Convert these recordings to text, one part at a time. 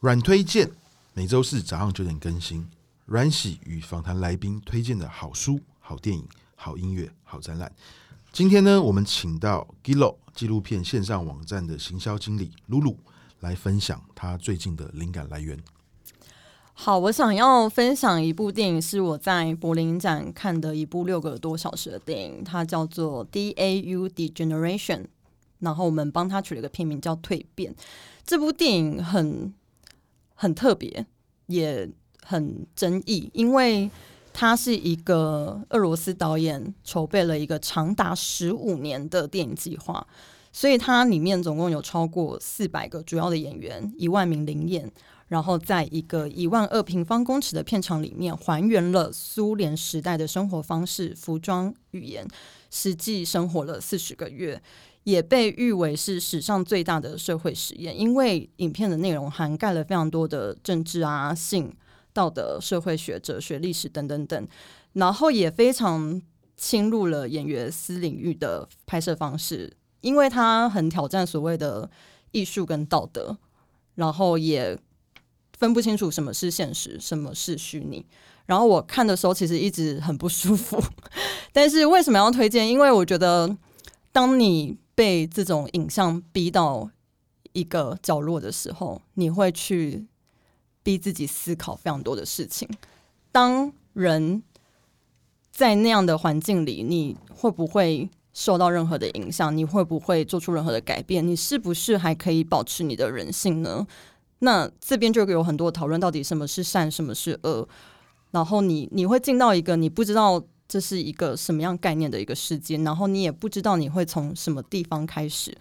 阮推荐每周四早上九点更新。阮喜与访谈来宾推荐的好书、好电影、好音乐、好展览。今天呢，我们请到 Giloo 纪录片线上网站的行销经理露露来分享他最近的灵感来源。好，我想要分享一部电影，是我在柏林展看的一部六个多小时的电影，它叫做《DAU Degeneration》，然后我们帮它取了一个片名叫《蜕变》。这部电影很很特别，也很争议，因为它是一个俄罗斯导演筹备了一个长达十五年的电影计划，所以它里面总共有超过四百个主要的演员，一万名灵演。然后在一个一万二平方公尺的片场里面，还原了苏联时代的生活方式、服装、语言，实际生活了四十个月，也被誉为是史上最大的社会实验。因为影片的内容涵盖了非常多的政治啊、性、道德、社会学、哲学、历史等等等，然后也非常侵入了演员私领域的拍摄方式，因为它很挑战所谓的艺术跟道德，然后也。分不清楚什么是现实，什么是虚拟。然后我看的时候，其实一直很不舒服。但是为什么要推荐？因为我觉得，当你被这种影像逼到一个角落的时候，你会去逼自己思考非常多的事情。当人在那样的环境里，你会不会受到任何的影响？你会不会做出任何的改变？你是不是还可以保持你的人性呢？那这边就有很多讨论，到底什么是善，什么是恶？然后你你会进到一个你不知道这是一个什么样概念的一个世界，然后你也不知道你会从什么地方开始。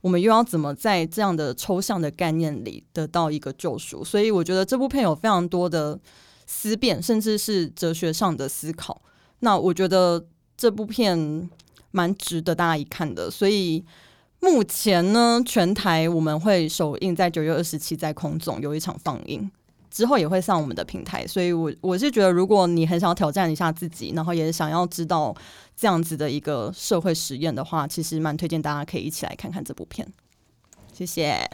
我们又要怎么在这样的抽象的概念里得到一个救赎？所以我觉得这部片有非常多的思辨，甚至是哲学上的思考。那我觉得这部片蛮值得大家一看的，所以。目前呢，全台我们会首映在九月二十七，在空总有一场放映，之后也会上我们的平台。所以我，我是觉得，如果你很想挑战一下自己，然后也想要知道这样子的一个社会实验的话，其实蛮推荐大家可以一起来看看这部片。谢谢。